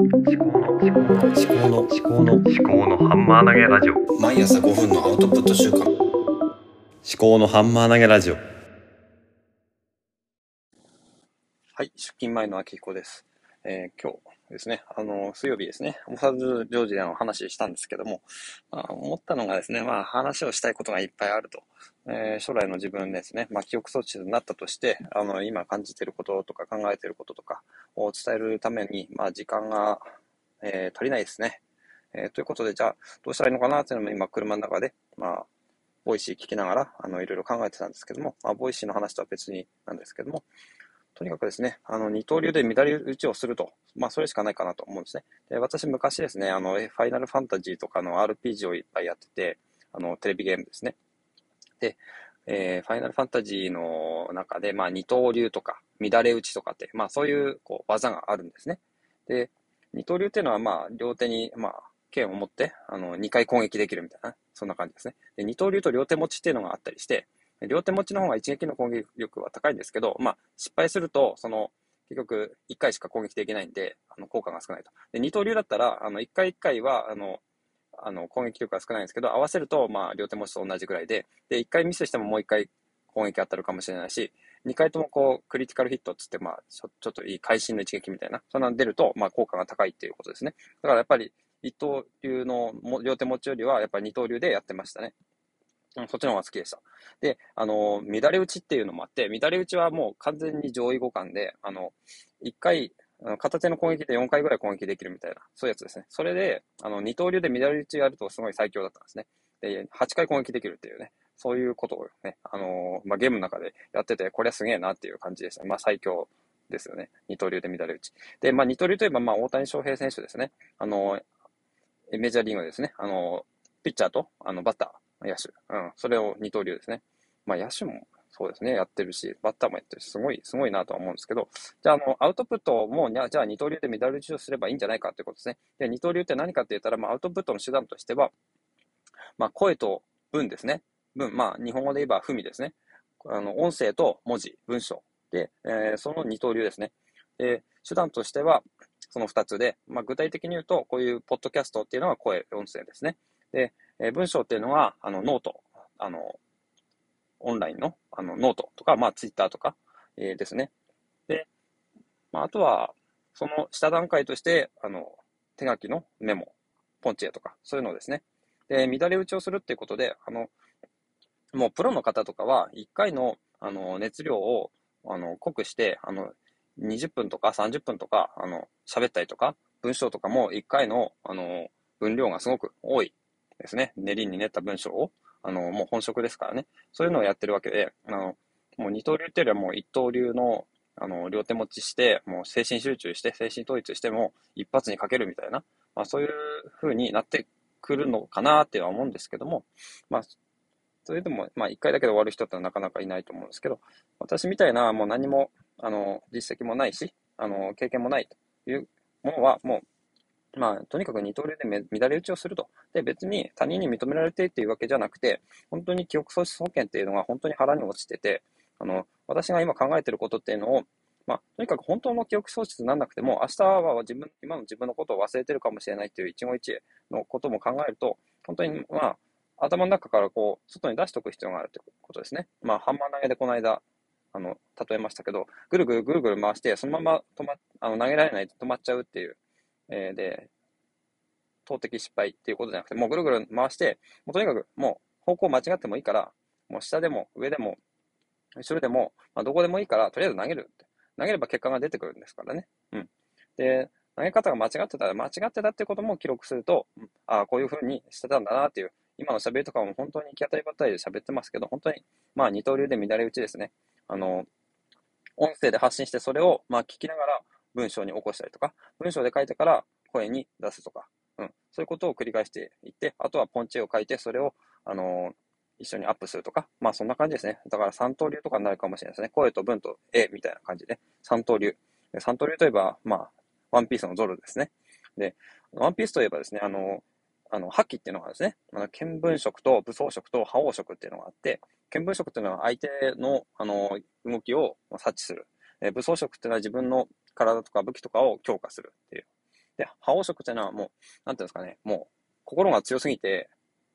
思考の思考の思考の思考の思考のハンマー投げラジオ。毎朝5分のアウトプット週間。思考のハンマー投げラジオ。はい、出勤前の秋彦です。えー今日ですね、あの、水曜日ですね、モサドジョージでの話したんですけども、まあ、思ったのがですね、まあ、話をしたいことがいっぱいあると。えー将来の自分ですね、まあ、記憶装置になったとして、あの、今感じていることとか考えていることとかを伝えるために、まあ、時間が、えー足りないですね。えーということで、じゃあ、どうしたらいいのかなっていうのも今、車の中で、まあ、 Voicy聞きながら、あの、いろいろ考えてたんですけども、まあ、 Voicyの話とは別になんですけども、とにかくですね、あの、二刀流で乱れ打ちをすると。まあ、それしかないかなと思うんですね。で、私昔ですね、あの、ファイナルファンタジーとかの RPG をいっぱいやってて、あの、テレビゲームですね。で、えーファイナルファンタジーの中で、まあ、二刀流とか、乱れ打ちとかって、まあ、そういう、こう、技があるんですね。で、二刀流っていうのは、まあ、両手に、まあ、剣を持って、あの、二回攻撃できるみたいな、そんな感じですね。で、二刀流と両手持ちっていうのがあったりして、両手持ちの方が一撃の攻撃力は高いんですけど、まあ、失敗すると、その、結局、一回しか攻撃できないんで、あの、効果が少ないと。で、二刀流だったら、あの、一回一回は、あの、あの、攻撃力が少ないんですけど、合わせると、まあ、両手持ちと同じぐらいで、で、一回ミスしてももう一回攻撃当たるかもしれないし、二回ともこう、クリティカルヒットっつって、まあ、ちょっといい会心の一撃みたいな、そんなの出ると、まあ、効果が高いっていうことですね。だからやっぱり、一刀流の両手持ちよりは、やっぱり二刀流でやってましたね。うんそっちの方が好きでした。で、あの、乱れ打ちっていうのもあって、乱れ打ちはもう完全に上位互換で、あの、一回、片手の攻撃で4回ぐらい攻撃できるみたいな、そういうやつですね。それで、あの、二刀流で乱れ打ちやるとすごい最強だったんですね。で、8回攻撃できるっていうね、そういうことをね、あのまあ、ゲームの中でやってて、これはすげえなっていう感じでしたね。まあ、最強ですよね。二刀流で乱れ打ち。で、まあ、二刀流といえば、まあ、大谷翔平選手ですね。あのメジャーリーグですね。あのピッチャーと、あの、バッター、野手。うん、それを二刀流ですね。まあ、野手もそうですね、やってるし、バッターもやってるし、すごい、すごいなとは思うんですけど、じゃあ、あの、アウトプットも、じゃあ二刀流でメダル打ちをすればいいんじゃないかってことですね。で、二刀流って何かって言ったら、まあ、アウトプットの手段としては、まあ、声と文ですね。文、まあ、日本語で言えば文ですね。あの、音声と文字、文章。で、えーその二刀流ですね。で、手段としては、その二つで、まあ、具体的に言うと、こういうポッドキャストっていうのは声、音声ですね。で、えー文章っていうのは、あの、ノート、あの、オンラインの、あの、ノートとか、まあ、ツイッターとか、えーですね。で、まあ、あとは、その下段階として、あの、手書きのメモ、ポンチエとか、そういうのですね。で、乱れ打ちをするっていうことで、あの、もうプロの方とかは、1回の、あの、熱量を、あの、濃くして、あの、20分とか30分とか、あの、喋ったりとか、文章とかも1回の、あの、分量がすごく多いですね。練りに練った文章を、あの、もう本職ですからね。そういうのをやってるわけで、あの、もう二刀流っていうよりはもう一刀流の、あの、両手持ちして、もう精神集中して、精神統一しても一発にかけるみたいな、まあそういう風になってくるのかなっては思うんですけども、まあ、それでも、まあ一回だけで終わる人ってなかなかいないと思うんですけど、私みたいなもう何も、あの、実績もないし、あの、経験もないというものは、もう、まあ、とにかく二刀流で乱れ打ちをすると。で、別に他人に認められてっていうわけじゃなくて、本当に記憶喪失保険っていうのが本当に腹に落ちてて、あの、私が今考えてることっていうのを、まあ、とにかく本当の記憶喪失にならなくても、明日は自分、今の自分のことを忘れてるかもしれないっていう一期一会のことも考えると、本当に、まあ、頭の中からこう、外に出しておく必要があるってことですね。まあ、ハンマー投げでこの間、あの、例えましたけど、ぐるぐるぐるぐる回して、そのまま止ま、あの、投げられないと止まっちゃうっていう、えーで、投擲失敗っていうことじゃなくて、もうぐるぐる回して、もうとにかくもう方向間違ってもいいから、もう下でも上でも後ろでも、まあ、どこでもいいから、とりあえず投げるって。投げれば結果が出てくるんですからね。うん。で、投げ方が間違ってたら、間違ってたってことも記録すると、うんああ、こういう風にしてたんだなっていう、今の喋りとかも本当に行き当たりばったりで喋ってますけど、本当に、まあ二刀流で乱れ打ちですね。あの、音声で発信してそれを、まあ聞きながら文章に起こしたりとか、文章で書いてから声に出すとか、うん。そういうことを繰り返していって、あとはポンチ絵を書いて、それを、あの一緒にアップするとか、まあそんな感じですね。だから三刀流とかになるかもしれないですね。声と文と絵みたいな感じで、三刀流。三刀流といえば、まあ、ワンピースのゾルですね。で、ワンピースといえばですね、あの、あの、覇気っていうのがですね、あの見聞色と武装色と覇王色っていうのがあって、見聞色っていうのは相手の、あの、動きを察知する。え武装色っていうのは自分の体とか武器とかを強化するっていう。で、覇王色っていうのはもう、なんていうんですかね、もう、心が強すぎて、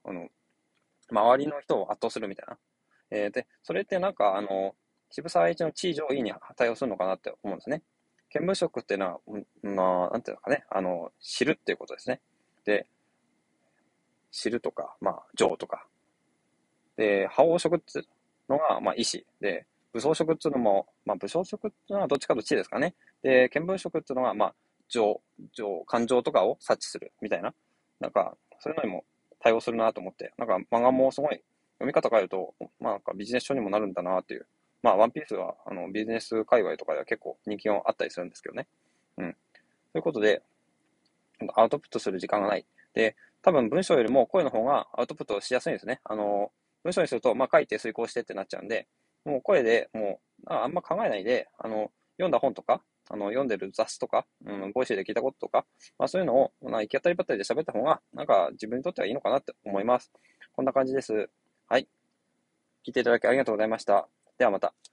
あの、周りの人を圧倒するみたいな。えー、で、それってなんか、あの、渋沢栄一の地位上位に対応するのかなって思うんですね。見聞色っていうのは、まあ、なんていうのかね、あの、知るっていうことですね。で、知るとか、まあ、情とか。で、覇王色っていうのが、まあ、意志。で、武装色っていうのも、まあ、武装色っていうのはどっちかと地ですかね。で、見聞色っていうのが、まあ、情、情、感情とかを察知するみたいな。なんか、そういうのにも対応するなと思って、なんか漫画もすごい読み方変えると、まあなんかビジネス書にもなるんだなっていう。まあ、ワンピースは、あの、ビジネス界隈とかでは結構人気があったりするんですけどね。うん。ということで、アウトプットする時間がない。で、多分文章よりも声の方がアウトプットしやすいんですね。あの、文章にすると、まあ、書いて遂行してってなっちゃうんで、もう声でもう、あんま考えないで、あの、読んだ本とか、あの、読んでる雑誌とか、うん、 Voicy で聞いたこととか、まあそういうのを、ま、行き当たりばったりで喋った方が、なんか自分にとってはいいのかなって思います。こんな感じです。はい。聞いていただきありがとうございました。ではまた。